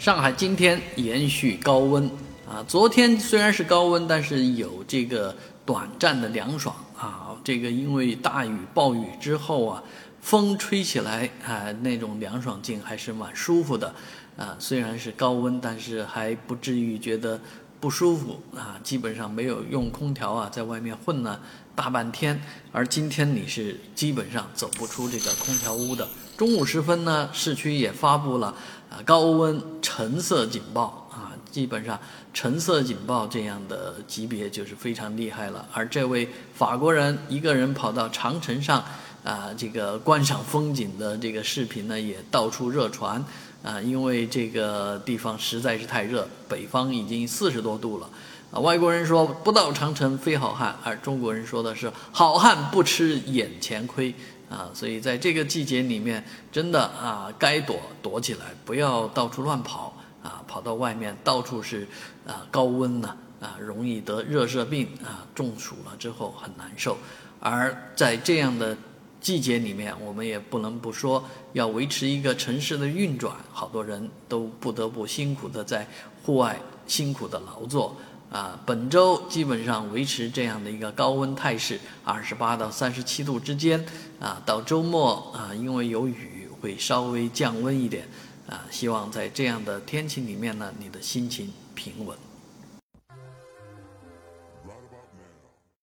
上海今天延续高温啊，昨天虽然是高温，但是有这个短暂的凉爽啊。这个因为大雨暴雨之后啊，风吹起来啊，那种凉爽劲还是蛮舒服的啊。虽然是高温，但是还不至于觉得不舒服啊。基本上没有用空调啊，在外面混了大半天，而今天你是基本上走不出这个空调屋的。中午时分呢，市区也发布了啊高温橙色警报啊，基本上橙色警报这样的级别就是非常厉害了。而这位法国人一个人跑到长城上啊，这个观赏风景的这个视频呢，也到处热传啊，因为这个地方实在是太热，北方已经四十多度了啊。外国人说不到长城非好汉，而中国人说的是好汉不吃眼前亏。啊，所以在这个季节里面，真的啊，该躲躲起来，不要到处乱跑啊，跑到外面到处是啊高温呢啊，容易得热射病啊，中暑了之后很难受。而在这样的季节里面，我们也不能不说要维持一个城市的运转，好多人都不得不辛苦的在户外辛苦的劳作。啊，本周基本上维持这样的一个高温态势，二十八到三十七度之间。啊，到周末啊，因为有雨，会稍微降温一点。啊，希望在这样的天气里面呢，你的心情平稳。